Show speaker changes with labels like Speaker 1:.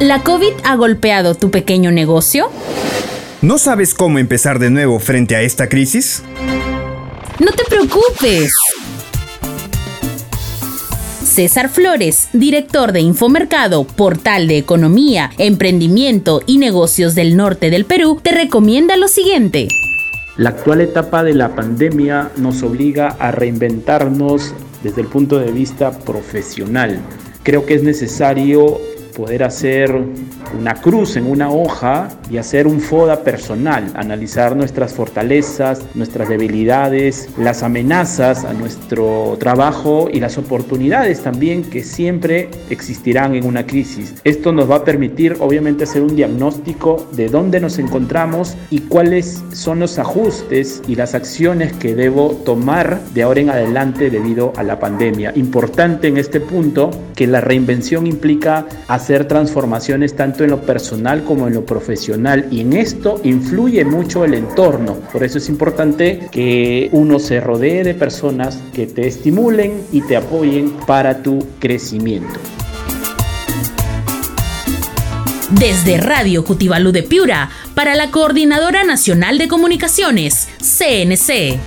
Speaker 1: ¿La COVID ha golpeado tu pequeño negocio?
Speaker 2: ¿No sabes cómo empezar de nuevo frente a esta crisis?
Speaker 1: No te preocupes. César Flores, director de Infomercado, portal de economía, emprendimiento y negocios del norte del Perú, te recomienda lo siguiente.
Speaker 3: La actual etapa de la pandemia nos obliga a reinventarnos desde el punto de vista profesional. Creo que es necesario poder hacer una cruz en una hoja y hacer un FODA personal, analizar nuestras fortalezas, nuestras debilidades, las amenazas a nuestro trabajo y las oportunidades también que siempre existirán en una crisis. Esto nos va a permitir obviamente hacer un diagnóstico de dónde nos encontramos y cuáles son los ajustes y las acciones que debo tomar de ahora en adelante debido a la pandemia. Importante en este punto que la reinvención implica hacer transformaciones tanto en lo personal como en lo profesional y en esto influye mucho el entorno. Por eso es importante que uno se rodee de personas que te estimulen y te apoyen para tu crecimiento.
Speaker 1: Desde Radio Cutibalú de Piura, para la Coordinadora Nacional de Comunicaciones, CNC.